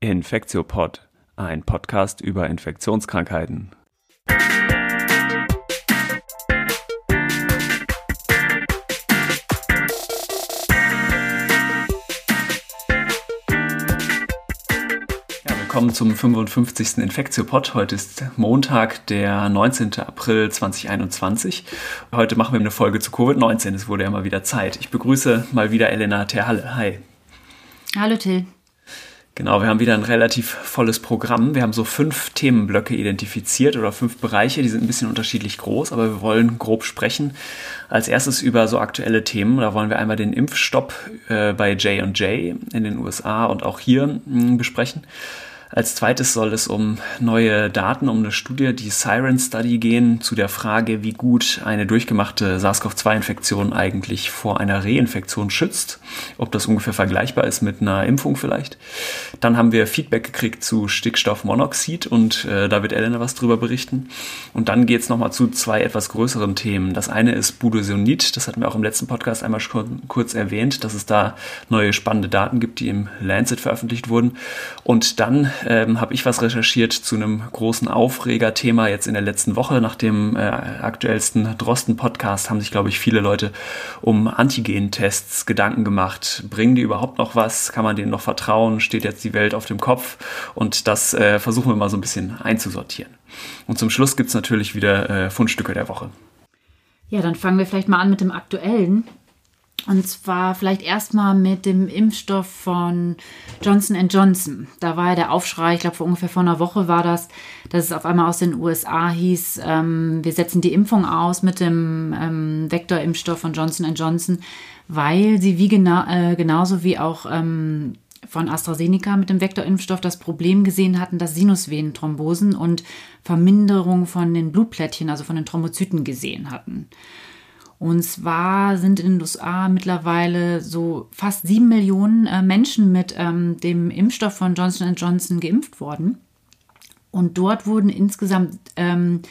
Infektiopod, ein Podcast über Infektionskrankheiten. willkommen zum 55. Infektiopod. Heute ist Montag, der 19. April 2021. Heute machen wir eine Folge zu Covid-19. Es wurde ja mal wieder Zeit. Ich begrüße mal wieder Elena Terhalle. Hi. Hallo Till. Genau, wir haben wieder ein relativ volles Programm. Wir haben so fünf Themenblöcke identifiziert oder fünf Bereiche, die sind ein bisschen unterschiedlich groß, aber wir wollen grob sprechen. Als erstes über so aktuelle Themen. Da wollen wir einmal den Impfstopp äh, bei J&J in den USA und auch hier mh, hm, besprechen. Als zweites soll es um neue Daten, um eine Studie, die Siren Study gehen, zu der Frage, wie gut eine durchgemachte SARS-CoV-2-Infektion eigentlich vor einer Reinfektion schützt. Ob das ungefähr vergleichbar ist mit einer Impfung vielleicht. Dann haben wir Feedback gekriegt zu Stickstoffmonoxid und äh, da wird Elena was drüber berichten. Und dann geht es nochmal zu zwei etwas größeren Themen. Das eine ist Budosonid, das hatten wir auch im letzten Podcast einmal kurz erwähnt, dass es da neue spannende Daten gibt, die im Lancet veröffentlicht wurden. Und dann ähm, habe ich was recherchiert zu einem großen Aufregerthema jetzt in der letzten Woche. Nach dem äh, aktuellsten Drosten-Podcast haben sich, glaube ich, viele Leute um Antigen-Tests Gedanken gemacht. Bringen die überhaupt noch was? Kann man denen noch vertrauen? Steht jetzt die Welt auf dem Kopf? Und das äh, versuchen wir mal so ein bisschen einzusortieren. Und zum Schluss gibt es natürlich wieder äh, Fundstücke der Woche. Ja, dann fangen wir vielleicht mal an mit dem aktuellen. Und zwar vielleicht erstmal mit dem Impfstoff von Johnson Johnson. Da war ja der Aufschrei, ich glaube vor ungefähr vor einer Woche war das, dass es auf einmal aus den USA hieß, ähm, wir setzen die Impfung aus mit dem ähm, Vektorimpfstoff von Johnson Johnson, weil sie wie gena äh, genauso wie auch ähm, von AstraZeneca mit dem Vektorimpfstoff das Problem gesehen hatten, dass Sinusvenenthrombosen und Verminderung von den Blutplättchen, also von den Thrombozyten gesehen hatten. Und zwar sind in den USA mittlerweile so fast sieben Millionen äh, Menschen mit ähm, dem Impfstoff von Johnson Johnson geimpft worden. Und dort wurden insgesamt ähm,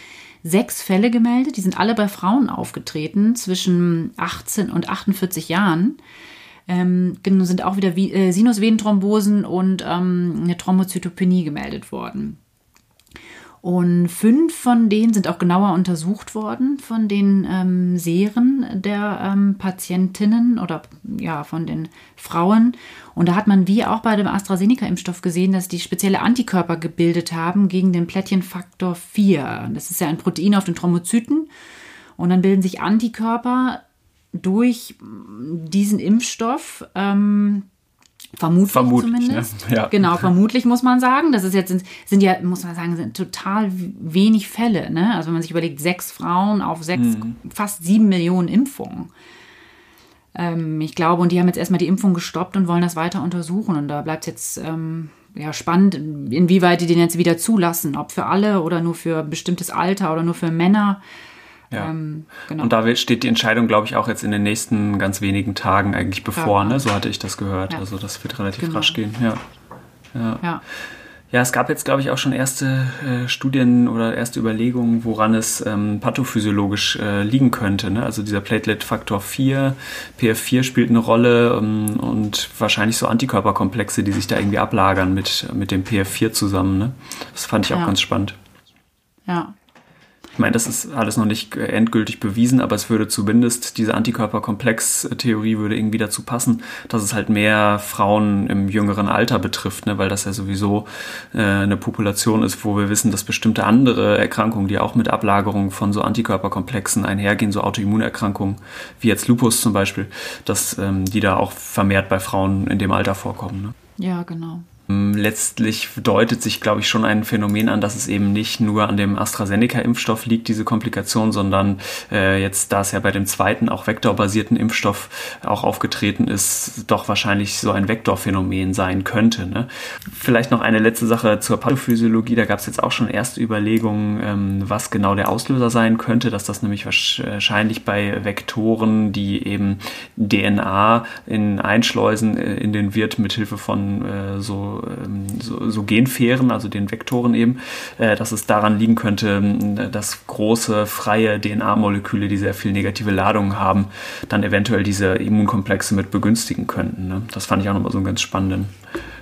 sechs Fälle gemeldet. Die sind alle bei Frauen aufgetreten zwischen 18 und 48 Jahren. Ähm, sind auch wieder äh, Sinusvenenthrombosen und ähm, eine Thrombozytopenie gemeldet worden. Und fünf von denen sind auch genauer untersucht worden von den ähm, Seren der ähm, Patientinnen oder ja von den Frauen. Und da hat man wie auch bei dem AstraZeneca-Impfstoff gesehen, dass die spezielle Antikörper gebildet haben gegen den Plättchenfaktor 4. Das ist ja ein Protein auf den Thrombozyten. Und dann bilden sich Antikörper durch diesen Impfstoff. Ähm, Vermutlich, vermutlich ne? zumindest. Ne? Ja. Genau, vermutlich muss man sagen. Das ist jetzt sind ja, muss man sagen, sind total wenig Fälle. Ne? Also wenn man sich überlegt, sechs Frauen auf sechs, mhm. fast sieben Millionen Impfungen. Ähm, ich glaube, und die haben jetzt erstmal die Impfung gestoppt und wollen das weiter untersuchen. Und da bleibt es jetzt ähm, ja, spannend, inwieweit die den jetzt wieder zulassen. Ob für alle oder nur für bestimmtes Alter oder nur für Männer. Ja. Ähm, genau. Und da steht die Entscheidung, glaube ich, auch jetzt in den nächsten ganz wenigen Tagen eigentlich bevor, ja. ne? So hatte ich das gehört. Ja. Also das wird relativ genau. rasch gehen, ja. ja. ja. Ja, es gab jetzt, glaube ich, auch schon erste äh, Studien oder erste Überlegungen, woran es ähm, pathophysiologisch äh, liegen könnte. Ne? Also dieser Platelet-Faktor 4, PF4 spielt eine Rolle ähm, und wahrscheinlich so Antikörperkomplexe, die sich da irgendwie ablagern mit, mit dem PF4 zusammen. Ne? Das fand ich auch ganz spannend. Ja, ich meine, das ist alles noch nicht endgültig bewiesen, aber es würde zumindest diese Antikörperkomplex-Theorie würde irgendwie dazu passen, dass es halt mehr Frauen im jüngeren Alter betrifft, ne? weil das ja sowieso äh, eine Population ist, wo wir wissen, dass bestimmte andere Erkrankungen, die auch mit Ablagerung von so Antikörperkomplexen einhergehen, so Autoimmunerkrankungen, wie jetzt Lupus zum Beispiel, dass ähm, die da auch vermehrt bei Frauen in dem Alter vorkommen. Ne? Ja, genau. Ähm, letztlich deutet sich, glaube ich, schon ein Phänomen an, dass es eben nicht nur an dem AstraZeneca-Impfstoff liegt, diese Komplikation, sondern äh, jetzt, da es ja bei dem zweiten, auch vektorbasierten Impfstoff auch aufgetreten ist, doch wahrscheinlich so ein Vektorphänomen sein könnte. Ne? Vielleicht noch eine letzte Sache zur Pathophysiologie. Da gab es jetzt auch schon erste Überlegungen, ähm, was genau der Auslöser sein könnte, dass das nämlich wahrscheinlich bei Vektoren, die eben DNA in einschleusen äh, in den Wirt mithilfe von äh, so so, so, Genfähren, also den Vektoren eben, äh, dass es daran liegen könnte, dass große freie DNA-Moleküle, die sehr viel negative Ladungen haben, dann eventuell diese Immunkomplexe mit begünstigen könnten. Ne? Das fand ich auch nochmal so eine ganz spannende,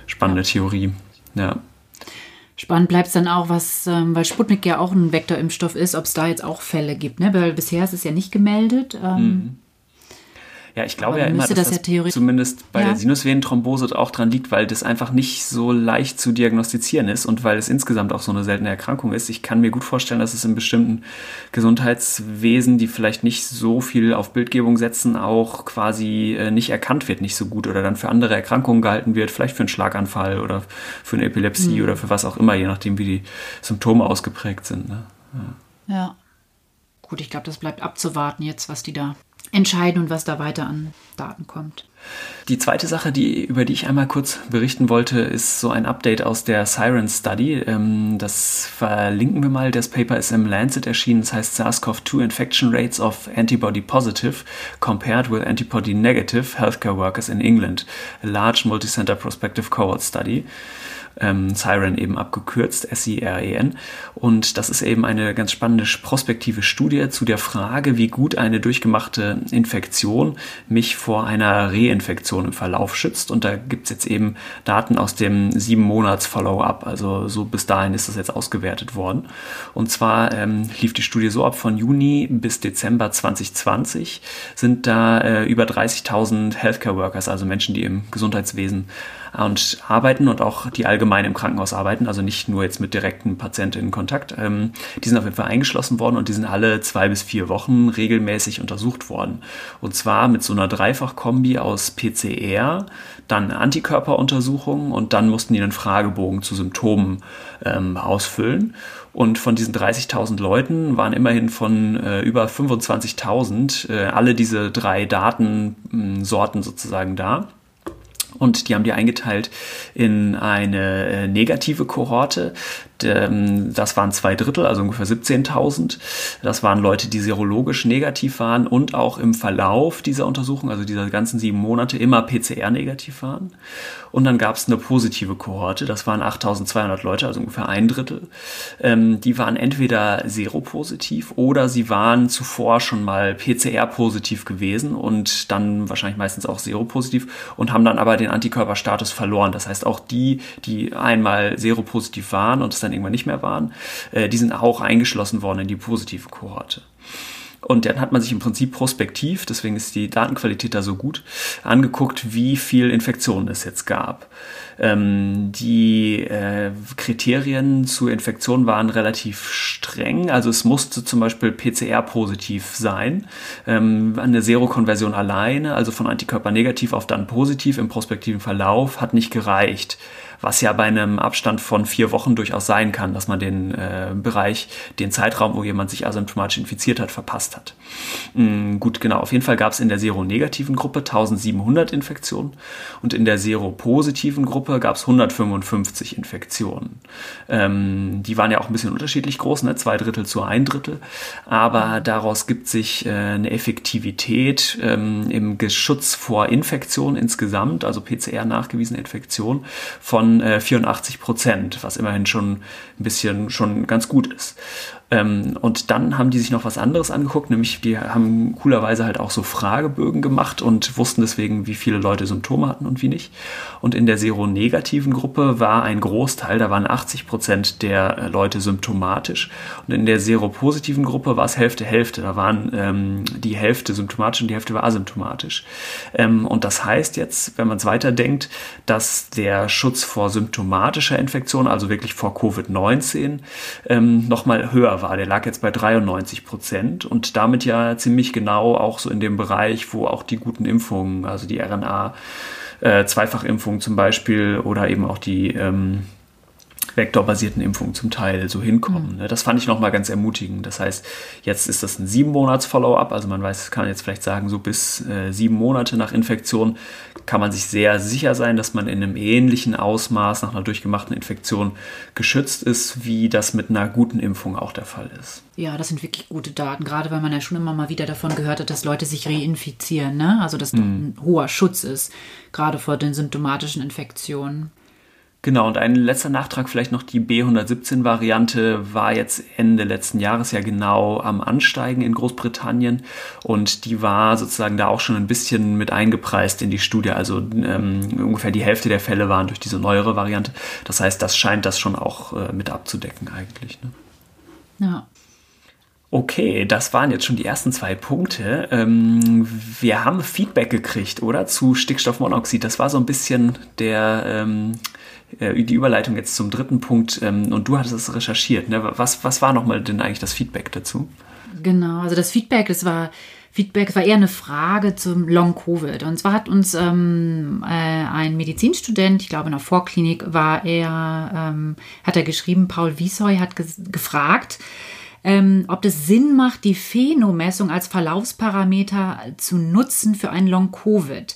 spannende Theorie. Ja. Spannend bleibt es dann auch, was, ähm, weil Sputnik ja auch ein Vektorimpfstoff ist, ob es da jetzt auch Fälle gibt, ne? Weil bisher ist es ja nicht gemeldet. Ähm, mhm. Ja, ich glaube ja immer, dass das das, ja zumindest bei Ja. der Sinusvenenthrombose auch dran liegt, weil das einfach nicht so leicht zu diagnostizieren ist und weil es insgesamt auch so eine seltene Erkrankung ist. Ich kann mir gut vorstellen, dass es in bestimmten Gesundheitswesen, die vielleicht nicht so viel auf Bildgebung setzen, auch quasi äh, nicht erkannt wird, nicht so gut oder dann für andere Erkrankungen gehalten wird, vielleicht für einen Schlaganfall oder für eine Epilepsie oder für was auch immer, je nachdem, wie die Symptome ausgeprägt sind. Ne? Ja. Gut, ich glaube, das bleibt abzuwarten jetzt, was die da entscheiden und was da weiter an Daten kommt. Die zweite Sache, die, über die ich einmal kurz berichten wollte, ist so ein Update aus der Siren Study. Ähm, das verlinken wir mal. Das Paper ist im Lancet erschienen. Das heißt SARS-CoV-2 Infection Rates of Antibody Positive compared with Antibody Negative Healthcare Workers in England. A large multicenter prospective cohort study. Ähm, Siren eben abgekürzt, S-I-R-E-N. Und das ist eben eine ganz spannende prospektive Studie zu der Frage, wie gut eine durchgemachte Infektion mich vor einer Reinfektion im Verlauf schützt. Und da gibt's jetzt eben Daten aus dem sieben Monats Follow-up. Also so bis dahin ist das jetzt ausgewertet worden. Und zwar ähm, lief die Studie so ab, von Juni bis Dezember 2020 sind da äh, über 30.000 Healthcare Workers, also Menschen, die im Gesundheitswesen und arbeiten und auch die allgemein im Krankenhaus arbeiten, also nicht nur jetzt mit direkten Patienten in Kontakt. Ähm, die sind auf jeden Fall eingeschlossen worden und die sind alle zwei bis vier Wochen regelmäßig untersucht worden. Und zwar mit so einer Dreifachkombi aus PCR, dann Antikörperuntersuchungen und dann mussten die einen Fragebogen zu Symptomen ähm, ausfüllen. Und von diesen 30.000 Leuten waren immerhin von äh, über 25.000 äh, alle diese drei Datensorten sozusagen da. Und die haben die eingeteilt in eine äh, negative Kohorte. Ähm, Das waren zwei Drittel, also ungefähr 17.000. Das waren Leute, die serologisch negativ waren und auch im Verlauf dieser Untersuchung, also dieser ganzen sieben Monate, immer PCR-negativ waren. Und dann gab es eine positive Kohorte, das waren 8.200 Leute, also ungefähr ein Drittel. Ähm, Die waren entweder seropositiv oder sie waren zuvor schon mal PCR-positiv gewesen und dann wahrscheinlich meistens auch seropositiv und haben dann aber den Antikörperstatus verloren. Das heißt, auch die, die einmal seropositiv waren und es dann irgendwann nicht mehr waren, äh, die sind auch eingeschlossen worden in die positive Kohorte. Und dann hat man sich im Prinzip prospektiv, deswegen ist die Datenqualität da so gut, angeguckt, wie viel Infektionen es jetzt gab. Ähm, die äh, Kriterien zur Infektion waren relativ streng. Also es musste zum Beispiel PCR-positiv sein. Ähm, eine Serokonversion alleine, also von Antikörper negativ auf dann positiv im prospektiven Verlauf, hat nicht gereicht was ja bei einem Abstand von vier Wochen durchaus sein kann, dass man den äh, Bereich, den Zeitraum, wo jemand sich asymptomatisch infiziert hat, verpasst hat. Mm, gut, genau. Auf jeden Fall gab es in der seronegativen Gruppe 1700 Infektionen und in der seropositiven Gruppe gab es 155 Infektionen. Ähm, die waren ja auch ein bisschen unterschiedlich groß, ne? zwei Drittel zu ein Drittel, aber daraus gibt sich äh, eine Effektivität ähm, im Geschutz vor Infektion insgesamt, also PCR nachgewiesene Infektion von äh, 84 Prozent, was immerhin schon ein bisschen schon ganz gut ist. Ähm, und dann haben die sich noch was anderes angeguckt, nämlich die haben coolerweise halt auch so Fragebögen gemacht und wussten deswegen, wie viele Leute Symptome hatten und wie nicht. Und in der seronegativen Gruppe war ein Großteil, da waren 80 Prozent der äh, Leute symptomatisch. Und in der seropositiven Gruppe war es Hälfte, Hälfte. Da waren ähm, die Hälfte symptomatisch und die Hälfte war asymptomatisch. Ähm, und das heißt jetzt, wenn man es weiterdenkt, dass der Schutz vor symptomatischer Infektion, also wirklich vor Covid-19, ähm, nochmal höher war. Der lag jetzt bei 93 Prozent und damit ja ziemlich genau auch so in dem Bereich, wo auch die guten Impfungen, also die RNA, äh, Zweifachimpfungen zum Beispiel oder eben auch die ähm, vektorbasierten Impfungen zum Teil so hinkommen. Mhm. Das fand ich nochmal ganz ermutigend. Das heißt, jetzt ist das ein sieben Monats Follow-up, also man weiß, kann jetzt vielleicht sagen, so bis äh, sieben Monate nach Infektion kann man sich sehr sicher sein, dass man in einem ähnlichen Ausmaß nach einer durchgemachten Infektion geschützt ist, wie das mit einer guten Impfung auch der Fall ist. Ja, das sind wirklich gute Daten, gerade weil man ja schon immer mal wieder davon gehört hat, dass Leute sich reinfizieren, ne? Also dass mhm. ein hoher Schutz ist, gerade vor den symptomatischen Infektionen. Genau, und ein letzter Nachtrag vielleicht noch, die B117-Variante war jetzt Ende letzten Jahres ja genau am Ansteigen in Großbritannien und die war sozusagen da auch schon ein bisschen mit eingepreist in die Studie. Also ähm, ungefähr die Hälfte der Fälle waren durch diese neuere Variante. Das heißt, das scheint das schon auch äh, mit abzudecken eigentlich. Ne? Ja. Okay, das waren jetzt schon die ersten zwei Punkte. Ähm, wir haben Feedback gekriegt, oder? Zu Stickstoffmonoxid. Das war so ein bisschen der, ähm, äh, die Überleitung jetzt zum dritten Punkt. Ähm, und du hattest es recherchiert. Ne? Was, was war nochmal denn eigentlich das Feedback dazu? Genau, also das Feedback, das war Feedback war eher eine Frage zum Long Covid. Und zwar hat uns ähm, äh, ein Medizinstudent, ich glaube in der Vorklinik, war er, ähm, hat er geschrieben, Paul Wiesoy hat gefragt, ähm, ob es Sinn macht, die Phenomessung als Verlaufsparameter zu nutzen für ein Long-Covid.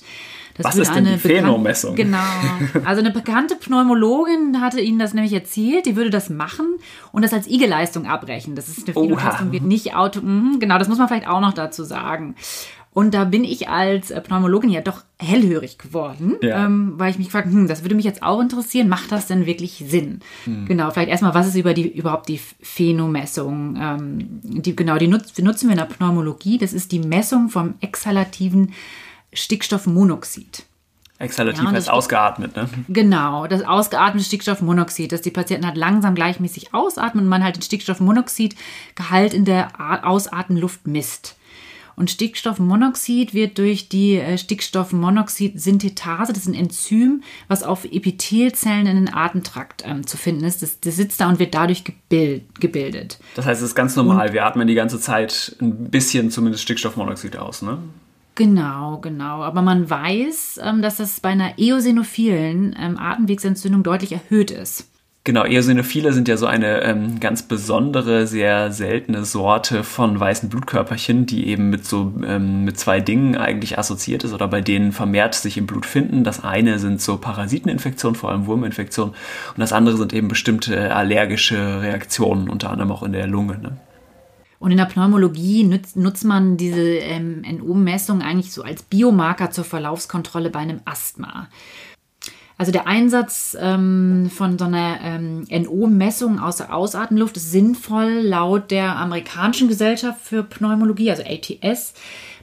Das Was ist denn die Phenomessung? Genau. Also eine bekannte Pneumologin hatte Ihnen das nämlich erzählt, die würde das machen und das als IG-Leistung abbrechen. Das ist eine Phenotestung, wird nicht auto. Mh, genau, das muss man vielleicht auch noch dazu sagen. Und da bin ich als äh, Pneumologin ja doch hellhörig geworden, ja. ähm, weil ich mich gefragt hm, das würde mich jetzt auch interessieren, macht das denn wirklich Sinn? Hm. Genau, vielleicht erstmal, was ist über die, überhaupt die Phenomessung? Ähm, die, genau, die nutz, nutzen wir in der Pneumologie. Das ist die Messung vom exhalativen Stickstoffmonoxid. Exhalativ ja, heißt ausgeatmet, ne? Genau, das ausgeatmete Stickstoffmonoxid, dass die Patienten halt langsam gleichmäßig ausatmen und man halt den Stickstoffmonoxidgehalt in der Ausatmenluft misst. Und Stickstoffmonoxid wird durch die äh, Stickstoffmonoxid-Synthetase, das ist ein Enzym, was auf Epithelzellen in den Atemtrakt ähm, zu finden ist, das, das, sitzt da und wird dadurch gebild, gebildet. Das heißt, es ist ganz normal. Und, Wir atmen die ganze Zeit ein bisschen zumindest Stickstoffmonoxid aus, ne? Genau, genau. Aber man weiß, ähm, dass das bei einer eosinophilen ähm, Atemwegsentzündung deutlich erhöht ist. Genau, Eosinophile sind ja so eine ähm, ganz besondere, sehr seltene Sorte von weißen Blutkörperchen, die eben mit so ähm, mit zwei Dingen eigentlich assoziiert ist oder bei denen vermehrt sich im Blut finden. Das eine sind so Parasiteninfektionen, vor allem Wurminfektionen, und das andere sind eben bestimmte allergische Reaktionen, unter anderem auch in der Lunge. Ne? Und in der Pneumologie nutzt, nutzt man diese ähm, NO-Messung eigentlich so als Biomarker zur Verlaufskontrolle bei einem Asthma. Also der Einsatz ähm, von so einer ähm, NO-Messung aus der Ausatmenluft ist sinnvoll laut der amerikanischen Gesellschaft für Pneumologie, also ATS,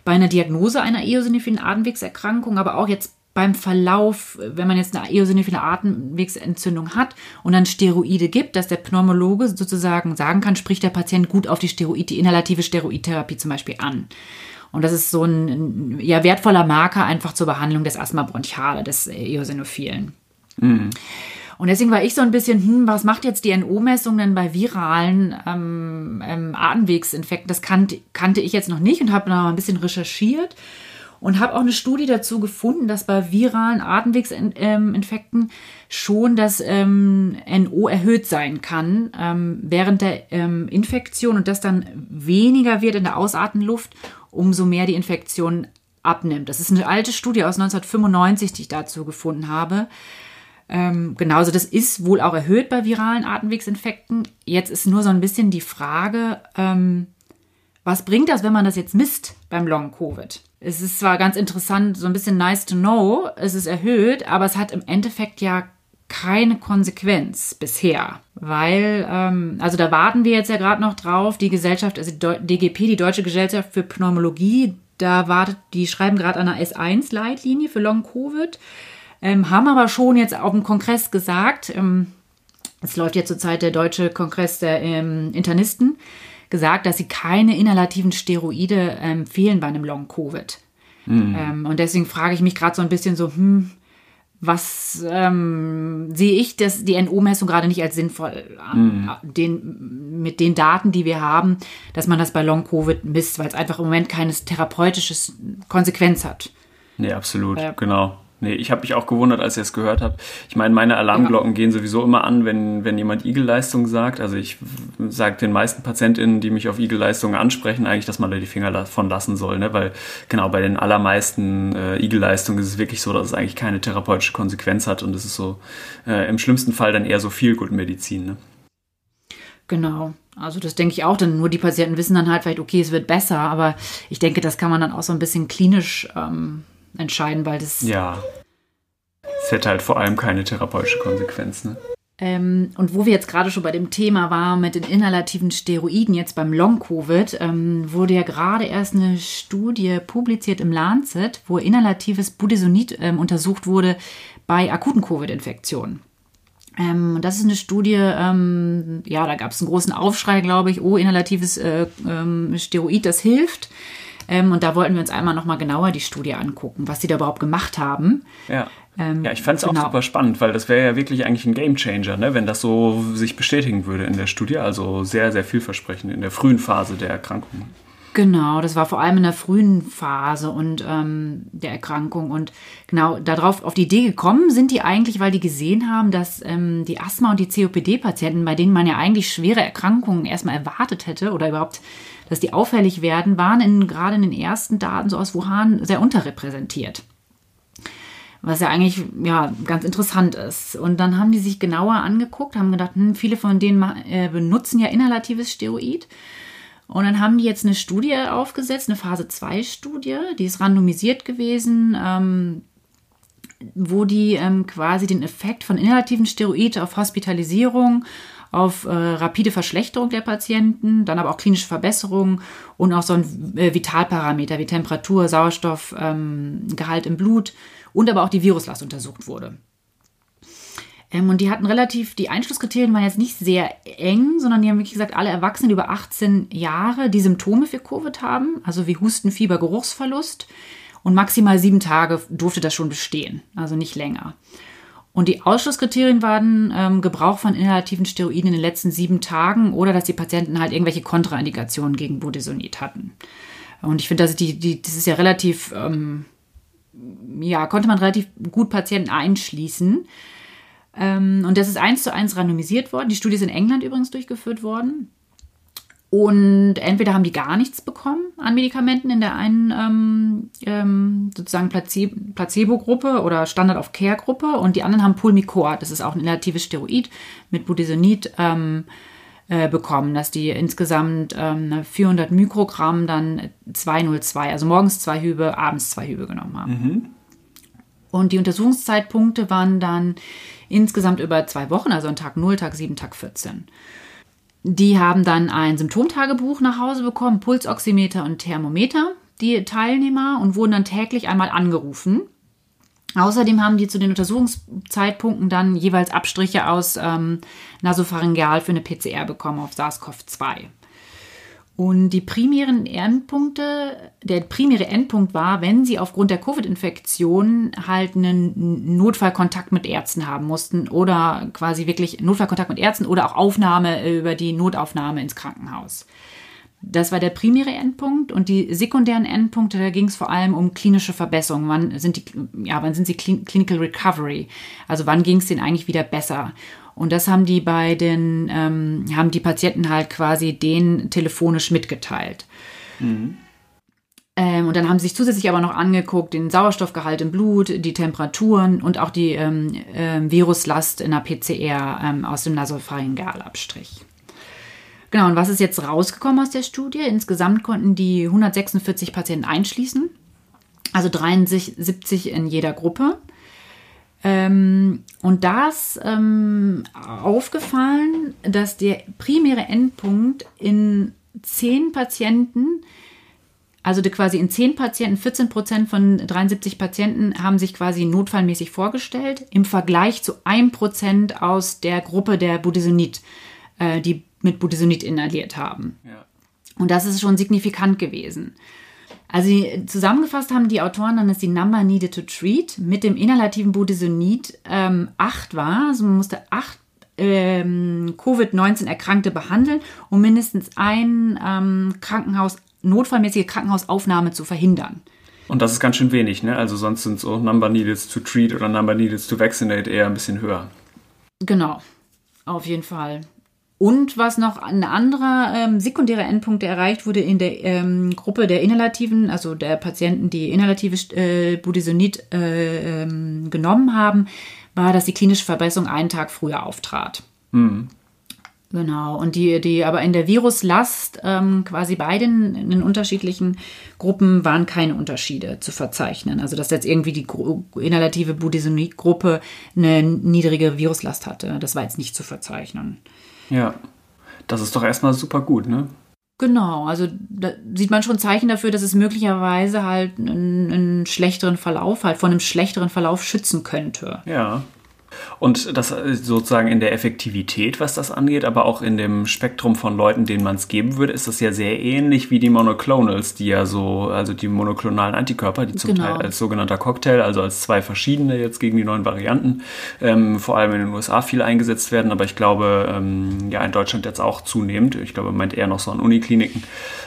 bei einer Diagnose einer eosinophilen Atemwegserkrankung, aber auch jetzt beim Verlauf, wenn man jetzt eine eosinophile Atemwegsentzündung hat und dann Steroide gibt, dass der Pneumologe sozusagen sagen kann, spricht der Patient gut auf die Steroid, die inhalative Steroidtherapie zum Beispiel an. Und das ist so ein ja, wertvoller Marker einfach zur Behandlung des Asthma bronchiale, des Eosinophilen. Mhm. Und deswegen war ich so ein bisschen, hm, was macht jetzt die NO-Messung denn bei viralen ähm, ähm, Atemwegsinfekten? Das kannte, kannte ich jetzt noch nicht und habe noch ein bisschen recherchiert und habe auch eine Studie dazu gefunden, dass bei viralen Atemwegsinfekten schon das ähm, NO erhöht sein kann ähm, während der ähm, Infektion und das dann weniger wird in der Ausatmenluft umso mehr die Infektion abnimmt. Das ist eine alte Studie aus 1995, die ich dazu gefunden habe. Ähm, genauso, das ist wohl auch erhöht bei viralen Atemwegsinfekten. Jetzt ist nur so ein bisschen die Frage, ähm, was bringt das, wenn man das jetzt misst beim Long-Covid? Es ist zwar ganz interessant, so ein bisschen nice to know, es ist erhöht, aber es hat im Endeffekt ja keine Konsequenz bisher, weil, ähm, also da warten wir jetzt ja gerade noch drauf, die Gesellschaft, also die DGP, die Deutsche Gesellschaft für Pneumologie, da wartet, die schreiben gerade an einer S1-Leitlinie für Long-Covid, ähm, haben aber schon jetzt auf dem Kongress gesagt, ähm, es läuft jetzt zurzeit der Deutsche Kongress der ähm, Internisten, gesagt, dass sie keine inhalativen Steroide empfehlen bei einem Long-Covid. Mhm. und deswegen frage ich mich gerade so ein bisschen so, hm, was ähm, sehe ich das, die NO-Messung gerade nicht als sinnvoll mhm. den, mit den Daten, die wir haben, dass man das bei Long-Covid misst, weil es einfach im Moment keine therapeutische Konsequenz hat. Nee, absolut, äh, genau. Nee, ich habe mich auch gewundert, als ich es gehört habe. Ich meine, meine Alarmglocken ja. gehen sowieso immer an, wenn, wenn jemand Igelleistung sagt. Also ich sage den meisten PatientInnen, die mich auf Igelleistungen ansprechen, eigentlich, dass man da die Finger davon lassen soll. Ne? Weil genau bei den allermeisten äh, Igelleistungen ist es wirklich so, dass es eigentlich keine therapeutische Konsequenz hat und es ist so äh, im schlimmsten Fall dann eher so viel Medizin. Ne? Genau. Also das denke ich auch, denn nur die Patienten wissen dann halt vielleicht, okay, es wird besser, aber ich denke, das kann man dann auch so ein bisschen klinisch ähm, entscheiden, weil das. Ja. Es hätte halt vor allem keine therapeutische Konsequenz. Ne? Ähm, und wo wir jetzt gerade schon bei dem Thema waren mit den inhalativen Steroiden, jetzt beim Long-Covid, ähm, wurde ja gerade erst eine Studie publiziert im Lancet, wo inhalatives Budesonid ähm, untersucht wurde bei akuten Covid-Infektionen. Ähm, das ist eine Studie, ähm, ja, da gab es einen großen Aufschrei, glaube ich, oh, inhalatives äh, ähm, Steroid, das hilft. Ähm, und da wollten wir uns einmal nochmal genauer die Studie angucken, was sie da überhaupt gemacht haben. Ja. Ähm, ja, ich fand es genau. auch super spannend, weil das wäre ja wirklich eigentlich ein Gamechanger, ne, wenn das so sich bestätigen würde in der Studie. Also sehr, sehr vielversprechend in der frühen Phase der Erkrankung. Genau, das war vor allem in der frühen Phase und ähm, der Erkrankung. Und genau darauf auf die Idee gekommen sind die eigentlich, weil die gesehen haben, dass ähm, die Asthma- und die COPD-Patienten, bei denen man ja eigentlich schwere Erkrankungen erstmal erwartet hätte oder überhaupt dass die auffällig werden, waren in, gerade in den ersten Daten so aus Wuhan sehr unterrepräsentiert. Was ja eigentlich ja, ganz interessant ist. Und dann haben die sich genauer angeguckt, haben gedacht, hm, viele von denen äh, benutzen ja inhalatives Steroid. Und dann haben die jetzt eine Studie aufgesetzt, eine Phase 2-Studie, die ist randomisiert gewesen, ähm, wo die ähm, quasi den Effekt von inhalativen Steroid auf Hospitalisierung auf äh, rapide Verschlechterung der Patienten, dann aber auch klinische Verbesserungen und auch so ein äh, Vitalparameter wie Temperatur, Sauerstoffgehalt ähm, im Blut und aber auch die Viruslast untersucht wurde. Ähm, und die hatten relativ, die Einschlusskriterien waren jetzt nicht sehr eng, sondern die haben wirklich gesagt, alle Erwachsenen über 18 Jahre, die Symptome für Covid haben, also wie Husten, Fieber, Geruchsverlust. Und maximal sieben Tage durfte das schon bestehen, also nicht länger. Und die Ausschlusskriterien waren ähm, Gebrauch von inhalativen Steroiden in den letzten sieben Tagen oder dass die Patienten halt irgendwelche Kontraindikationen gegen Budesonid hatten. Und ich finde, dass die, die, das ist ja relativ, ähm, ja, konnte man relativ gut Patienten einschließen. Ähm, und das ist eins zu eins randomisiert worden. Die Studie ist in England übrigens durchgeführt worden. Und entweder haben die gar nichts bekommen an Medikamenten in der einen ähm, ähm, sozusagen Placebo-Gruppe oder Standard-of-Care-Gruppe und die anderen haben Pulmicor, das ist auch ein inhalatives Steroid mit Budesonid, ähm, äh, bekommen, dass die insgesamt ähm, 400 Mikrogramm dann 202, also morgens zwei Hübe, abends zwei Hübe genommen haben. Mhm. Und die Untersuchungszeitpunkte waren dann insgesamt über zwei Wochen, also an Tag 0, Tag 7, Tag 14. Die haben dann ein Symptomtagebuch nach Hause bekommen, Pulsoximeter und Thermometer, die Teilnehmer, und wurden dann täglich einmal angerufen. Außerdem haben die zu den Untersuchungszeitpunkten dann jeweils Abstriche aus ähm, Nasopharyngeal für eine PCR bekommen auf SARS-CoV-2. Und die primären Endpunkte, der primäre Endpunkt war, wenn sie aufgrund der Covid-Infektion halt einen Notfallkontakt mit Ärzten haben mussten oder quasi wirklich Notfallkontakt mit Ärzten oder auch Aufnahme über die Notaufnahme ins Krankenhaus. Das war der primäre Endpunkt und die sekundären Endpunkte, da ging es vor allem um klinische Verbesserung. Wann sind die, ja, wann sind sie Clinical Recovery? Also wann ging es denen eigentlich wieder besser? Und das haben die bei den, ähm, haben die Patienten halt quasi den telefonisch mitgeteilt. Mhm. Ähm, und dann haben sie sich zusätzlich aber noch angeguckt, den Sauerstoffgehalt im Blut, die Temperaturen und auch die ähm, äh, Viruslast in der PCR ähm, aus dem Nasopharyngealabstrich. Genau, und was ist jetzt rausgekommen aus der Studie? Insgesamt konnten die 146 Patienten einschließen, also 73 in jeder Gruppe. Ähm, und da ist ähm, aufgefallen, dass der primäre Endpunkt in zehn Patienten, also quasi in zehn Patienten, 14 Prozent von 73 Patienten haben sich quasi notfallmäßig vorgestellt, im Vergleich zu 1 Prozent aus der Gruppe der Budesonid, äh, die mit Budesonid inhaliert haben. Ja. Und das ist schon signifikant gewesen. Also zusammengefasst haben die Autoren dann, dass die Number Needed to Treat mit dem inhalativen Budesonid ähm, acht war. Also man musste acht ähm, Covid-19-Erkrankte behandeln, um mindestens ein ähm, Krankenhaus, notfallmäßige Krankenhausaufnahme zu verhindern. Und das ist ganz schön wenig, ne? Also sonst sind so Number Needed to Treat oder Number Needed to Vaccinate eher ein bisschen höher. Genau, auf jeden Fall. Und was noch ein anderer ähm, sekundärer Endpunkt erreicht wurde in der ähm, Gruppe der inhalativen, also der Patienten, die inhalative äh, Budesonid äh, ähm, genommen haben, war, dass die klinische Verbesserung einen Tag früher auftrat. Mhm. Genau, und die, die aber in der Viruslast ähm, quasi bei den, in den unterschiedlichen Gruppen waren keine Unterschiede zu verzeichnen. Also dass jetzt irgendwie die inhalative Budesonid-Gruppe eine niedrige Viruslast hatte, das war jetzt nicht zu verzeichnen. Ja, das ist doch erstmal super gut, ne? Genau, also da sieht man schon Zeichen dafür, dass es möglicherweise halt einen, einen schlechteren Verlauf, halt von einem schlechteren Verlauf schützen könnte. Ja, und das sozusagen in der Effektivität, was das angeht, aber auch in dem Spektrum von Leuten, denen man es geben würde, ist das ja sehr ähnlich wie die Monoclonals, die ja so, also die monoklonalen Antikörper, die zum genau. Teil als sogenannter Cocktail, also als zwei verschiedene jetzt gegen die neuen Varianten, ähm, vor allem in den USA viel eingesetzt werden, aber ich glaube, ähm, ja, in Deutschland jetzt auch zunehmend, ich glaube, meint eher noch so an Unikliniken,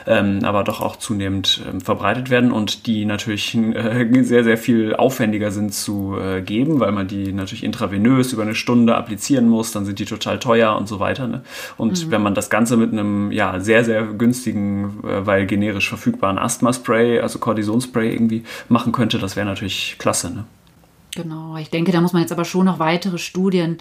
ähm, aber doch auch zunehmend ähm, verbreitet werden und die natürlich äh, sehr, sehr viel aufwendiger sind zu äh, geben, weil man die natürlich intravenös über eine Stunde applizieren muss, dann sind die total teuer und so weiter. Ne? Und mhm. wenn man das Ganze mit einem ja, sehr, sehr günstigen, äh, weil generisch verfügbaren Asthma-Spray, also Cortisonspray irgendwie machen könnte, das wäre natürlich klasse. Ne? Genau, ich denke, da muss man jetzt aber schon noch weitere Studien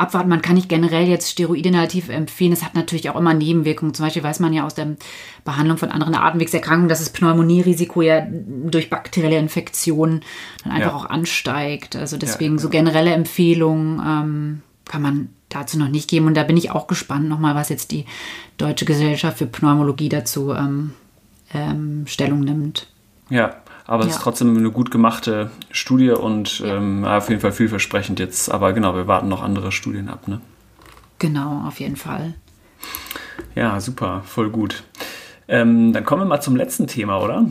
abwarten. Man kann nicht generell jetzt Steroidinhalativ empfehlen. Es hat natürlich auch immer Nebenwirkungen. Zum Beispiel weiß man ja aus der Behandlung von anderen Atemwegserkrankungen, dass das Pneumonierisiko ja durch bakterielle Infektionen dann einfach ja. auch ansteigt. Also deswegen ja, so generelle Empfehlungen ähm, kann man dazu noch nicht geben. Und da bin ich auch gespannt nochmal, was jetzt die Deutsche Gesellschaft für Pneumologie dazu ähm, ähm, Stellung nimmt. Ja, aber ja. es ist trotzdem eine gut gemachte Studie und ja. ähm, auf jeden Fall vielversprechend jetzt. Aber genau, wir warten noch andere Studien ab, ne? Genau, auf jeden Fall. Ja, super, voll gut. Ähm, dann kommen wir mal zum letzten Thema, oder?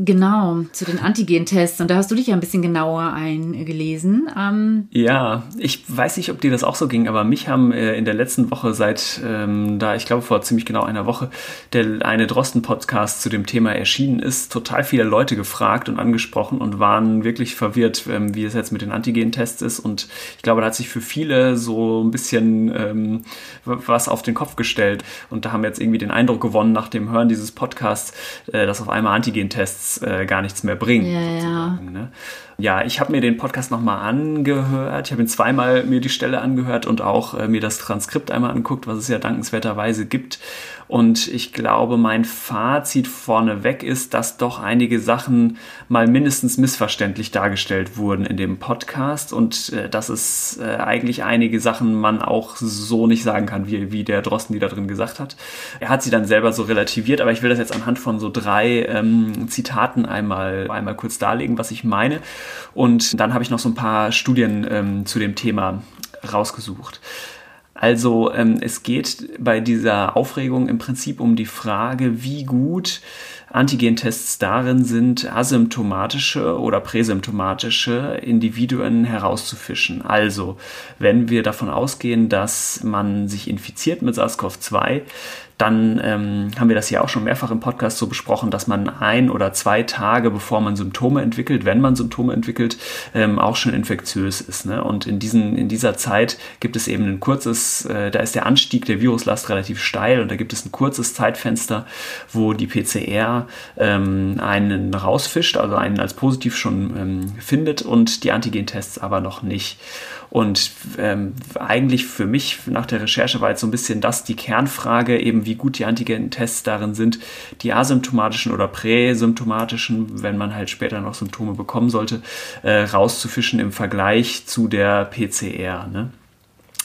Genau, zu den Antigen-Tests. Und da hast du dich ja ein bisschen genauer eingelesen. Ähm ja, ich weiß nicht, ob dir das auch so ging, aber mich haben äh, in der letzten Woche seit, ähm, da ich glaube vor ziemlich genau einer Woche, der eine Drosten-Podcast zu dem Thema erschienen ist, total viele Leute gefragt und angesprochen und waren wirklich verwirrt, ähm, wie es jetzt mit den Antigen-Tests ist. Und ich glaube, da hat sich für viele so ein bisschen ähm, was auf den Kopf gestellt. Und da haben jetzt irgendwie den Eindruck gewonnen nach dem Hören dieses Podcasts, äh, dass auf einmal Antigen-Tests äh, gar nichts mehr bringen. Ja, ja. Ne? Ja ich habe mir den Podcast nochmal angehört. Ich habe ihn zweimal mir die Stelle angehört und auch äh, mir das Transkript einmal anguckt, was es ja dankenswerterweise gibt. Und ich glaube, mein Fazit vorneweg ist, dass doch einige Sachen mal mindestens missverständlich dargestellt wurden in dem Podcast und äh, dass es äh, eigentlich einige Sachen man auch so nicht sagen kann, wie, wie der Drosten die da drin gesagt hat. Er hat sie dann selber so relativiert, aber ich will das jetzt anhand von so drei ähm, Zitaten einmal, einmal kurz darlegen, was ich meine. Und dann habe ich noch so ein paar Studien ähm, zu dem Thema rausgesucht. Also ähm, es geht bei dieser Aufregung im Prinzip um die Frage, wie gut Antigentests darin sind, asymptomatische oder präsymptomatische Individuen herauszufischen. Also wenn wir davon ausgehen, dass man sich infiziert mit SARS-CoV-2, dann ähm, haben wir das ja auch schon mehrfach im Podcast so besprochen, dass man ein oder zwei Tage, bevor man Symptome entwickelt, wenn man Symptome entwickelt, ähm, auch schon infektiös ist. Ne? Und in, diesen, in dieser Zeit gibt es eben ein kurzes, äh, da ist der Anstieg der Viruslast relativ steil und da gibt es ein kurzes Zeitfenster, wo die PCR ähm, einen rausfischt, also einen als positiv schon ähm, findet und die Antigentests aber noch nicht. Und ähm, eigentlich für mich nach der Recherche war jetzt so ein bisschen das die Kernfrage, eben wie gut die Antigen-Tests darin sind, die asymptomatischen oder präsymptomatischen, wenn man halt später noch Symptome bekommen sollte, äh, rauszufischen im Vergleich zu der PCR. Ne?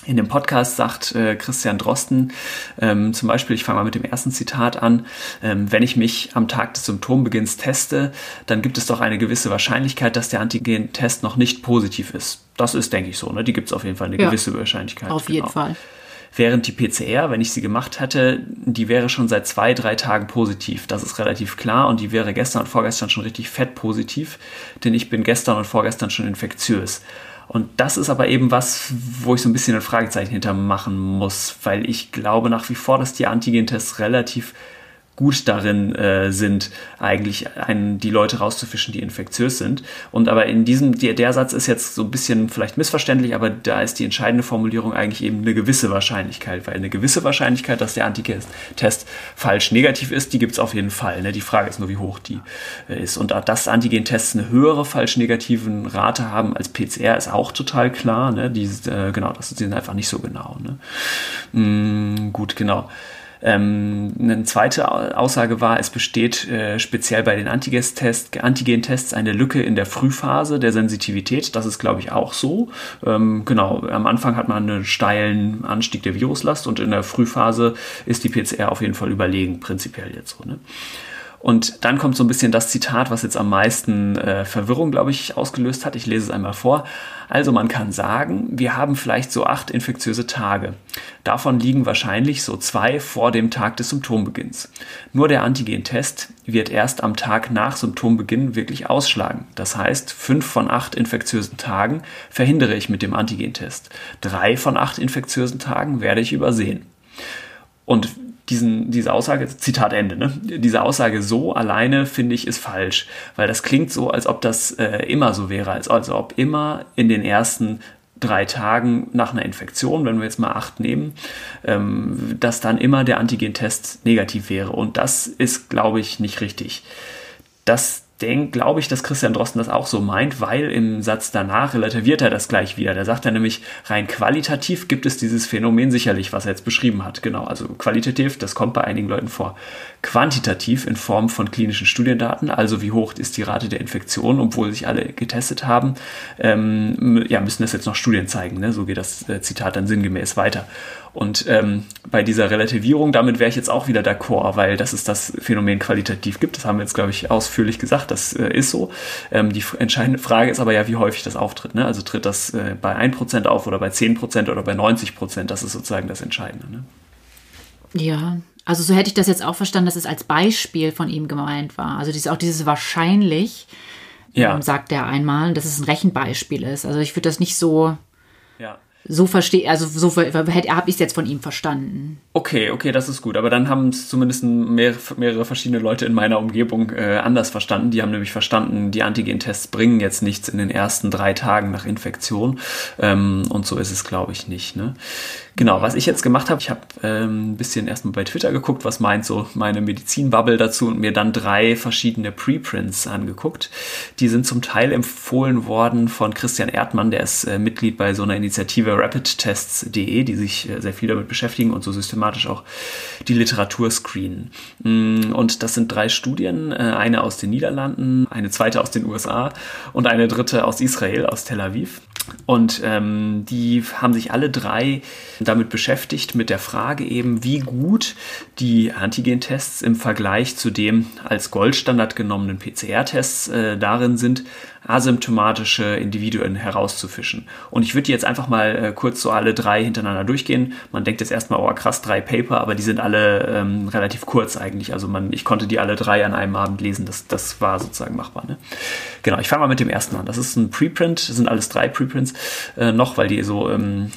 In dem Podcast sagt äh, Christian Drosten ähm, zum Beispiel, ich fange mal mit dem ersten Zitat an, ähm, wenn ich mich am Tag des Symptombeginns teste, dann gibt es doch eine gewisse Wahrscheinlichkeit, dass der Antigen-Test noch nicht positiv ist. Das ist, denke ich, so. Ne? Die gibt es auf jeden Fall eine ja, gewisse Wahrscheinlichkeit. Auf jeden genau. Fall. Während die PCR, wenn ich sie gemacht hätte, die wäre schon seit zwei, drei Tagen positiv. Das ist relativ klar und die wäre gestern und vorgestern schon richtig fett positiv, denn ich bin gestern und vorgestern schon infektiös. Und das ist aber eben was, wo ich so ein bisschen ein Fragezeichen hintermachen muss, weil ich glaube nach wie vor, dass die Antigentests relativ gut darin äh, sind, eigentlich einen, die Leute rauszufischen, die infektiös sind. Und aber in diesem, der, der Satz ist jetzt so ein bisschen vielleicht missverständlich, aber da ist die entscheidende Formulierung eigentlich eben eine gewisse Wahrscheinlichkeit, weil eine gewisse Wahrscheinlichkeit, dass der Antigen-Test falsch negativ ist, die gibt es auf jeden Fall. Ne? Die Frage ist nur, wie hoch die äh, ist. Und dass Antigen-Tests eine höhere falsch negativen Rate haben als PCR, ist auch total klar. Ne? Die, äh, genau, das sind einfach nicht so genau. Ne? Mm, gut, genau. Ähm, eine zweite Aussage war, es besteht äh, speziell bei den Antigen-Tests Antigen eine Lücke in der Frühphase der Sensitivität. Das ist, glaube ich, auch so. Ähm, genau, am Anfang hat man einen steilen Anstieg der Viruslast und in der Frühphase ist die PCR auf jeden Fall überlegen, prinzipiell jetzt so. Ne? Und dann kommt so ein bisschen das Zitat, was jetzt am meisten äh, Verwirrung, glaube ich, ausgelöst hat. Ich lese es einmal vor. Also man kann sagen, wir haben vielleicht so acht infektiöse Tage. Davon liegen wahrscheinlich so zwei vor dem Tag des Symptombeginns. Nur der Antigen-Test wird erst am Tag nach Symptombeginn wirklich ausschlagen. Das heißt, fünf von acht infektiösen Tagen verhindere ich mit dem Antigen-Test. Drei von acht infektiösen Tagen werde ich übersehen. Und diesen, diese Aussage, Zitat Ende, ne? diese Aussage so alleine finde ich ist falsch, weil das klingt so, als ob das äh, immer so wäre, als, als ob immer in den ersten drei Tagen nach einer Infektion, wenn wir jetzt mal acht nehmen, ähm, dass dann immer der Antigentest negativ wäre. Und das ist, glaube ich, nicht richtig. Das denke, glaube ich, dass Christian Drosten das auch so meint, weil im Satz danach relativiert er das gleich wieder. Da sagt er nämlich, rein qualitativ gibt es dieses Phänomen sicherlich, was er jetzt beschrieben hat. Genau, also qualitativ, das kommt bei einigen Leuten vor. Quantitativ in Form von klinischen Studiendaten, also wie hoch ist die Rate der Infektion, obwohl sich alle getestet haben, ähm, ja, müssen das jetzt noch Studien zeigen. Ne? So geht das äh, Zitat dann sinngemäß weiter. Und ähm, bei dieser Relativierung, damit wäre ich jetzt auch wieder d'accord, weil das ist das Phänomen qualitativ gibt. Das haben wir jetzt, glaube ich, ausführlich gesagt. Das äh, ist so. Ähm, die entscheidende Frage ist aber ja, wie häufig das auftritt. Ne? Also tritt das äh, bei 1% auf oder bei 10% oder bei 90%? Das ist sozusagen das Entscheidende. Ne? Ja, also so hätte ich das jetzt auch verstanden, dass es als Beispiel von ihm gemeint war. Also dieses, auch dieses wahrscheinlich, ja. ähm, sagt er einmal, dass es ein Rechenbeispiel ist. Also ich würde das nicht so ja so verstehe, also so habe ich es jetzt von ihm verstanden. Okay, okay, das ist gut. Aber dann haben es zumindest mehrere, mehrere verschiedene Leute in meiner Umgebung äh, anders verstanden. Die haben nämlich verstanden, die Antigen-Tests bringen jetzt nichts in den ersten drei Tagen nach Infektion. Ähm, und so ist es, glaube ich, nicht. Ne? Genau, was ich jetzt gemacht habe, ich habe ähm, ein bisschen erstmal bei Twitter geguckt, was meint so meine Medizinbubble dazu und mir dann drei verschiedene Preprints angeguckt. Die sind zum Teil empfohlen worden von Christian Erdmann, der ist äh, Mitglied bei so einer Initiative rapidtests.de, die sich äh, sehr viel damit beschäftigen und so systematisch auch die Literatur screenen. Mm, und das sind drei Studien, äh, eine aus den Niederlanden, eine zweite aus den USA und eine dritte aus Israel, aus Tel Aviv. Und ähm, die haben sich alle drei damit beschäftigt, mit der Frage eben, wie gut die Antigen-Tests im Vergleich zu dem als Goldstandard genommenen PCR-Tests äh, darin sind, asymptomatische Individuen herauszufischen. Und ich würde jetzt einfach mal äh, kurz so alle drei hintereinander durchgehen. Man denkt jetzt erstmal, oh krass, drei Paper, aber die sind alle ähm, relativ kurz eigentlich. Also man, ich konnte die alle drei an einem Abend lesen. Das, das war sozusagen machbar. Ne? Genau, ich fange mal mit dem ersten an. Das ist ein Preprint, das sind alles drei Preprints äh, noch, weil die so ähm,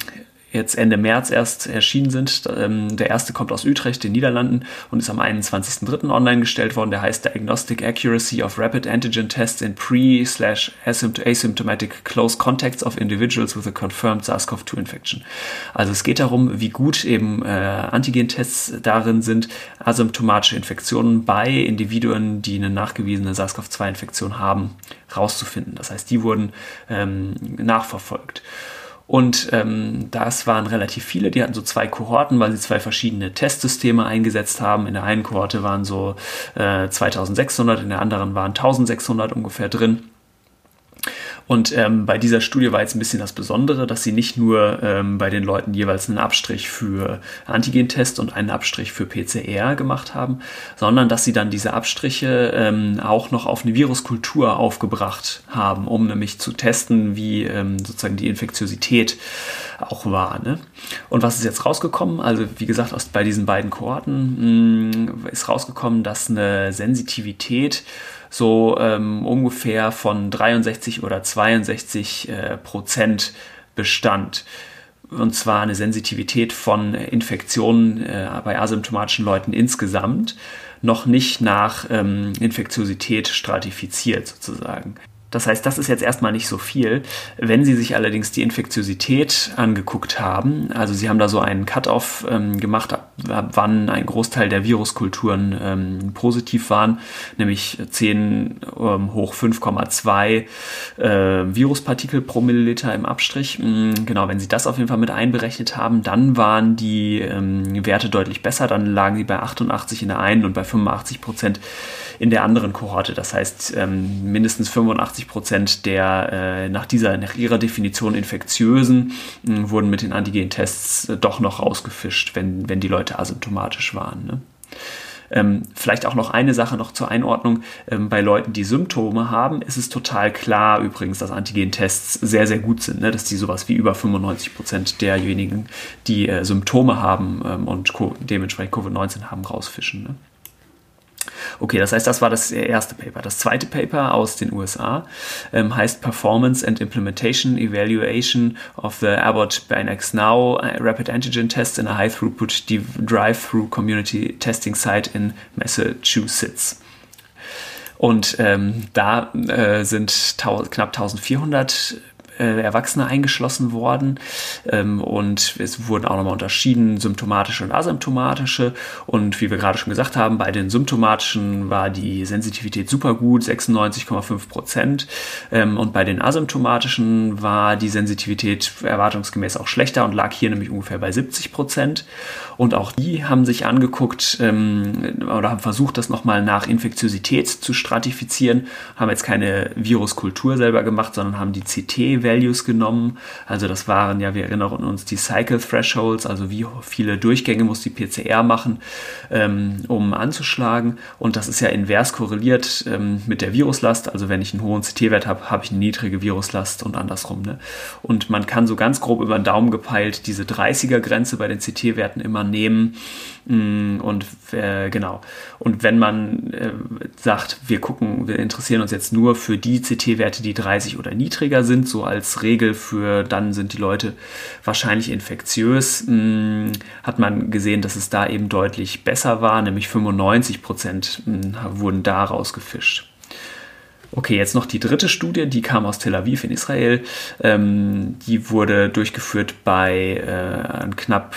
jetzt Ende März erst erschienen sind. Ähm, der erste kommt aus Utrecht, den Niederlanden, und ist am 21.03. online gestellt worden. Der heißt Diagnostic Accuracy of Rapid Antigen Tests in Pre-Asymptomatic Close Contacts of Individuals with a Confirmed SARS-CoV-2 Infection. Also es geht darum, wie gut eben äh, Antigen-Tests darin sind, asymptomatische Infektionen bei Individuen, die eine nachgewiesene SARS-CoV-2-Infektion haben, rauszufinden. Das heißt, die wurden ähm, nachverfolgt. Und ähm, das waren relativ viele, die hatten so zwei Kohorten, weil sie zwei verschiedene Testsysteme eingesetzt haben. In der einen Kohorte waren so äh, 2600, in der anderen waren 1600 ungefähr drin. Und ähm, bei dieser Studie war jetzt ein bisschen das Besondere, dass sie nicht nur ähm, bei den Leuten jeweils einen Abstrich für Antigentest und einen Abstrich für PCR gemacht haben, sondern dass sie dann diese Abstriche ähm, auch noch auf eine Viruskultur aufgebracht haben, um nämlich zu testen, wie ähm, sozusagen die Infektiosität auch war. Ne? Und was ist jetzt rausgekommen? Also wie gesagt, aus, bei diesen beiden Kohorten mh, mm, ist rausgekommen, dass eine Sensitivität so ähm, ungefähr von 63 oder 62 äh, Prozent bestand. und zwar eine Sensitivität von Infektionen äh, bei asymptomatischen Leuten insgesamt, noch nicht nach ähm, Infektiosität stratifiziert sozusagen. Das heißt, das ist jetzt erstmal nicht so viel. Wenn Sie sich allerdings die Infektiosität angeguckt haben, also Sie haben da so einen Cut-off ähm, gemacht, ab, ab, wann ein Großteil der Viruskulturen ähm, positiv waren, nämlich 10 ähm, hoch 5,2 äh, Viruspartikel pro Milliliter im Abstrich. Mhm, genau, wenn Sie das auf jeden Fall mit einberechnet haben, dann waren die ähm, Werte deutlich besser. Dann lagen sie bei 88 in der einen und bei 85 Prozent in der anderen Kohorte. Das heißt, ähm, mindestens 85 Prozent der äh, nach dieser, nach ihrer Definition infektiösen äh, wurden mit den Antigen-Tests äh, doch noch rausgefischt, wenn, wenn die Leute asymptomatisch waren. Ne? Ähm, vielleicht auch noch eine Sache noch zur Einordnung. Ähm, bei Leuten, die Symptome haben, ist es total klar übrigens, dass Antigen-Tests sehr, sehr gut sind, ne? dass die sowas wie über 95 Prozent derjenigen, die äh, Symptome haben ähm, und dementsprechend Covid-19 haben, rausfischen. Ne? Okay, das heißt, das war das erste Paper. Das zweite Paper aus den USA ähm, heißt Performance and Implementation Evaluation of the Abbott Binax Now Rapid Antigen Test in a High Throughput Drive-Through Community Testing Site in Massachusetts. Und ähm, da äh, sind knapp 1400 äh, Erwachsene eingeschlossen worden. Ähm, und es wurden auch nochmal unterschieden, symptomatische und asymptomatische. Und wie wir gerade schon gesagt haben, bei den symptomatischen war die Sensitivität super gut, 96,5 Prozent. Ähm, und bei den asymptomatischen war die Sensitivität erwartungsgemäß auch schlechter und lag hier nämlich ungefähr bei 70 Prozent. Und auch die haben sich angeguckt ähm, oder haben versucht, das nochmal nach Infektiosität zu stratifizieren, haben jetzt keine Viruskultur selber gemacht, sondern haben die CT Values genommen. Also das waren ja, wir erinnern uns, die Cycle Thresholds, also wie viele Durchgänge muss die PCR machen, ähm, um anzuschlagen. Und das ist ja invers korreliert ähm, mit der Viruslast. Also wenn ich einen hohen CT-Wert habe, habe ich eine niedrige Viruslast und andersrum. Ne? Und man kann so ganz grob über den Daumen gepeilt diese 30er-Grenze bei den CT-Werten immer nehmen. Mm, und äh, genau. Und wenn man äh, sagt, wir gucken, wir interessieren uns jetzt nur für die CT-Werte, die 30 oder niedriger sind, so als Regel für dann sind die Leute wahrscheinlich infektiös, mh, mm, hat man gesehen, dass es da eben deutlich besser war, nämlich 95 Prozent mm, wurden da rausgefischt. Okay, jetzt noch die dritte Studie, die kam aus Tel Aviv in Israel. Ähm, die wurde durchgeführt bei äh, knapp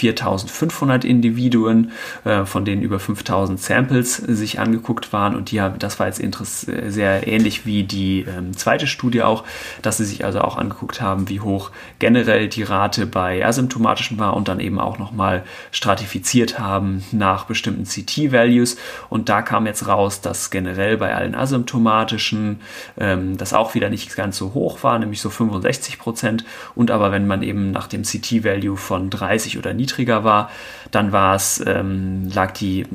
4500 Individuen, äh, von denen über 5000 Samples sich angeguckt waren. Und die das war jetzt sehr ähnlich wie die ähm, zweite Studie auch, dass sie sich also auch angeguckt haben, wie hoch generell die Rate bei asymptomatischen war und dann eben auch nochmal stratifiziert haben nach bestimmten CT-Values. Und da kam jetzt raus, dass generell bei allen asymptomatischen ähm, das auch wieder nicht ganz so hoch war, nämlich so 65 Prozent. Und aber wenn man eben nach dem CT-Value von 30 oder niedriger niedriger war, dann war es, ähm, lag die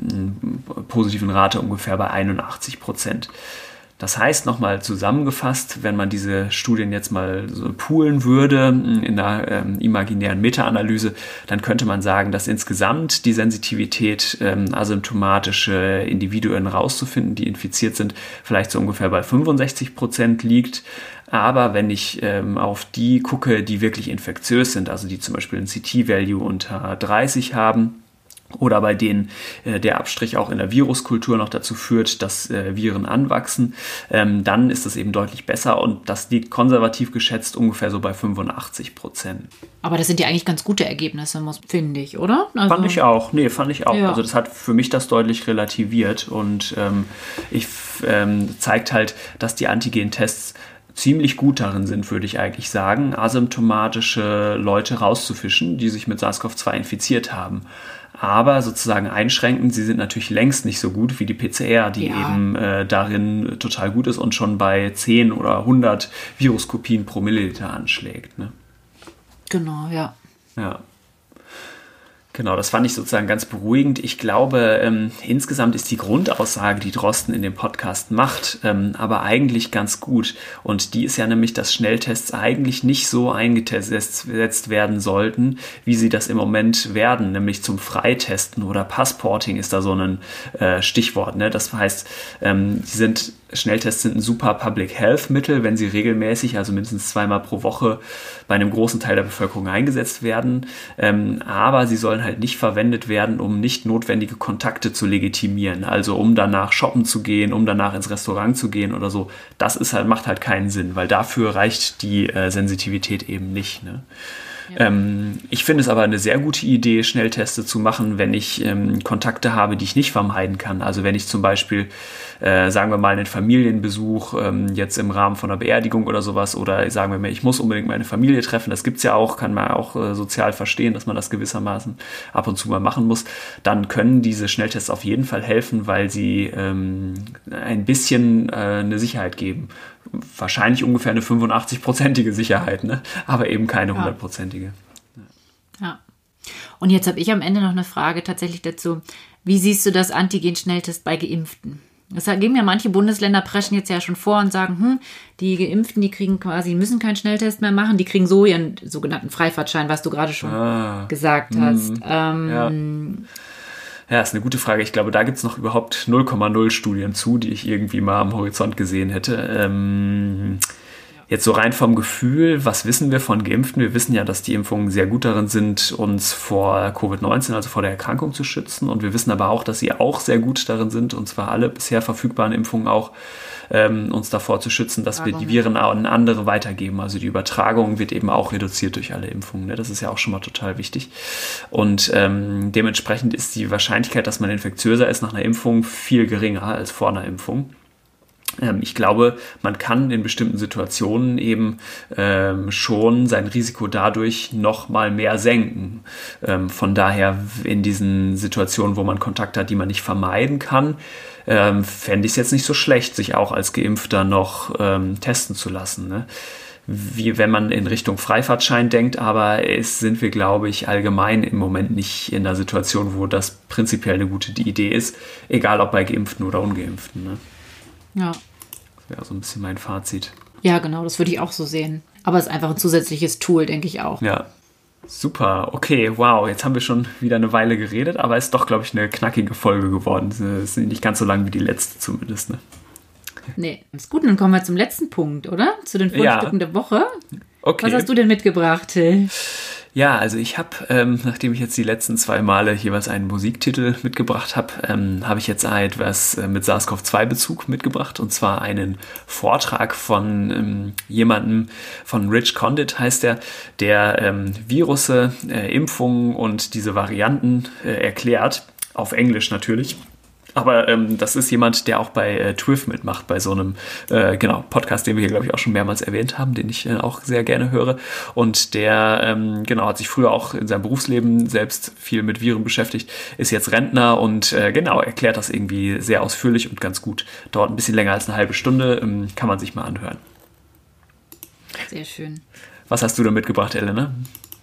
positiven Rate ungefähr bei 81 Prozent. Das heißt, nochmal zusammengefasst, wenn man diese Studien jetzt mal so poolen würde in einer ähm, imaginären Meta-Analyse, dann könnte man sagen, dass insgesamt die Sensitivität, ähm, asymptomatische Individuen rauszufinden, die infiziert sind, vielleicht so ungefähr bei 65 Prozent liegt. Aber wenn ich ähm, auf die gucke, die wirklich infektiös sind, also die zum Beispiel ein CT-Value unter 30 haben, oder bei denen äh, der Abstrich auch in der Viruskultur noch dazu führt, dass äh, Viren anwachsen, ähm, dann ist das eben deutlich besser und das liegt konservativ geschätzt ungefähr so bei 85 Prozent. Aber das sind ja eigentlich ganz gute Ergebnisse, finde ich, oder? Also fand ich auch. Nee, fand ich auch. Ja. Also das hat für mich das deutlich relativiert und ähm, ich ähm, zeigt halt, dass die Antigen-Tests ziemlich gut darin sind, würde ich eigentlich sagen, asymptomatische Leute rauszufischen, die sich mit SARS-CoV-2 infiziert haben. Aber sozusagen einschränkend, sie sind natürlich längst nicht so gut wie die PCR, die ja. eben äh, darin total gut ist und schon bei 10 oder 100 Viruskopien pro Milliliter anschlägt. Ne? Genau, ja. Ja. Genau, das fand ich sozusagen ganz beruhigend. Ich glaube, ähm, insgesamt ist die Grundaussage, die Drosten in dem Podcast macht, ähm, aber eigentlich ganz gut. Und die ist ja nämlich, dass Schnelltests eigentlich nicht so eingesetzt werden sollten, wie sie das im Moment werden, nämlich zum Freitesten oder Passporting ist da so ein äh, Stichwort. Ne? Das heißt, ähm, die sind Schnelltests sind ein super Public Health Mittel, wenn sie regelmäßig, also mindestens zweimal pro Woche bei einem großen Teil der Bevölkerung eingesetzt werden. Ähm, aber sie sollen halt nicht verwendet werden, um nicht notwendige Kontakte zu legitimieren. Also um danach shoppen zu gehen, um danach ins Restaurant zu gehen oder so. Das ist halt, macht halt keinen Sinn, weil dafür reicht die äh, Sensitivität eben nicht. Ne? Ähm, ich finde es aber eine sehr gute Idee, Schnellteste zu machen, wenn ich ähm, Kontakte habe, die ich nicht vermeiden kann. Also wenn ich zum Beispiel, äh, sagen wir mal, einen Familienbesuch ähm, jetzt im Rahmen von einer Beerdigung oder sowas oder sagen wir mal, ich muss unbedingt meine Familie treffen, das gibt es ja auch, kann man auch äh, sozial verstehen, dass man das gewissermaßen ab und zu mal machen muss, dann können diese Schnelltests auf jeden Fall helfen, weil sie ähm, ein bisschen äh, eine Sicherheit geben wahrscheinlich ungefähr eine 85-prozentige Sicherheit, ne? aber eben keine hundertprozentige. Ja. ja. Und jetzt habe ich am Ende noch eine Frage tatsächlich dazu. Wie siehst du das Antigen-Schnelltest bei Geimpften? Das geben ja manche Bundesländer preschen jetzt ja schon vor und sagen, hm, die Geimpften, die kriegen quasi, müssen keinen Schnelltest mehr machen, die kriegen so ihren sogenannten Freifahrtschein, was du gerade schon ah, gesagt hast. Hm, ähm, ja. Ja, ist eine gute Frage. Ich glaube, da gibt es noch überhaupt 0,0 Studien zu, die ich irgendwie mal am Horizont gesehen hätte. Ähm, jetzt so rein vom Gefühl, was wissen wir von Geimpften? Wir wissen ja, dass die Impfungen sehr gut darin sind, uns vor Covid-19, also vor der Erkrankung zu schützen. Und wir wissen aber auch, dass sie auch sehr gut darin sind, und zwar alle bisher verfügbaren Impfungen auch, ähm, uns davor zu schützen, dass wir die Viren an andere weitergeben. Also die Übertragung wird eben auch reduziert durch alle Impfungen. Ne? Das ist ja auch schon mal total wichtig. Und ähm, dementsprechend ist die Wahrscheinlichkeit, dass man infektiöser ist nach einer Impfung viel geringer als vor einer Impfung ich glaube, man kann in bestimmten Situationen eben ähm, schon sein Risiko dadurch noch mal mehr senken. Ähm, von daher in diesen Situationen, wo man Kontakt hat, die man nicht vermeiden kann, ähm, fände ich es jetzt nicht so schlecht, sich auch als Geimpfter noch ähm, testen zu lassen. Ne? Wie wenn man in Richtung Freifahrtschein denkt, aber es sind wir, glaube ich, allgemein im Moment nicht in der Situation, wo das prinzipiell eine gute Idee ist, egal ob bei Geimpften oder Ungeimpften. Ne? Ja. Das wäre so ein bisschen mein Fazit. Ja, genau, das würde ich auch so sehen. Aber es ist einfach ein zusätzliches Tool, denke ich auch. Ja, Super, okay, wow, jetzt haben wir schon wieder eine Weile geredet, aber ist doch, glaube ich, eine knackige Folge geworden. Es ist nicht ganz so lang wie die letzte zumindest, ne? Nee, ist gut, dann kommen wir zum letzten Punkt, oder? Zu den Fundstücken ja. der Woche. Okay. Was hast du denn mitgebracht, Till? Ja, also ich habe, ähm, nachdem ich jetzt die letzten zwei Male jeweils einen Musiktitel mitgebracht habe, ähm, habe ich jetzt etwas äh, mit SARS-CoV-2-Bezug mitgebracht und zwar einen Vortrag von ähm, jemandem, von Rich Condit heißt er, der ähm, Virusse, äh, Impfungen und diese Varianten äh, erklärt, auf Englisch natürlich. Aber ähm, das ist jemand, der auch bei äh, TWIF mitmacht, bei so einem äh, genau Podcast, den wir hier, glaube ich, auch schon mehrmals erwähnt haben, den ich äh, auch sehr gerne höre. Und der ähm, genau hat sich früher auch in seinem Berufsleben selbst viel mit Viren beschäftigt, ist jetzt Rentner und äh, genau erklärt das irgendwie sehr ausführlich und ganz gut. Dauert ein bisschen länger als eine halbe Stunde, ähm, kann man sich mal anhören. Sehr schön. Was hast du da mitgebracht, Elena?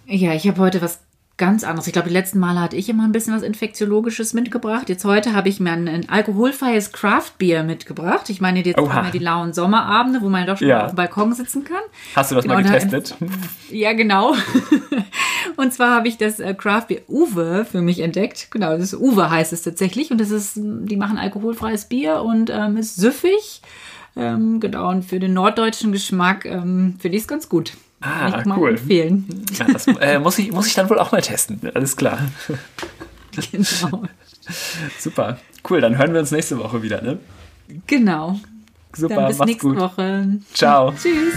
Ja, ich habe heute was ganz anderes. Ich glaube, die letzten Male hatte ich immer ein bisschen was Infektiologisches mitgebracht. Jetzt heute habe ich mir ein, ein alkoholfreies Craft-Bier mitgebracht. Ich meine, jetzt Oha. haben wir die lauen Sommerabende, wo man doch schon ja. auf dem Balkon sitzen kann. Hast du das genau, mal getestet? ja, genau. und zwar habe ich das äh, Craft-Bier Uwe für mich entdeckt. Genau, das ist Uwe heißt es tatsächlich. Und das ist, die machen alkoholfreies Bier und ähm, ist süffig. Ähm, genau, und für den norddeutschen Geschmack ähm, finde ich es ganz gut. Ah, Kann ich mal cool. empfehlen. Ja, das äh, muss, ich, muss ich dann wohl auch mal testen. Alles klar. Genau. Super. Cool, dann hören wir uns nächste Woche wieder, ne? Genau. Super, dann bis nächste gut. Woche. Ciao. Tschüss.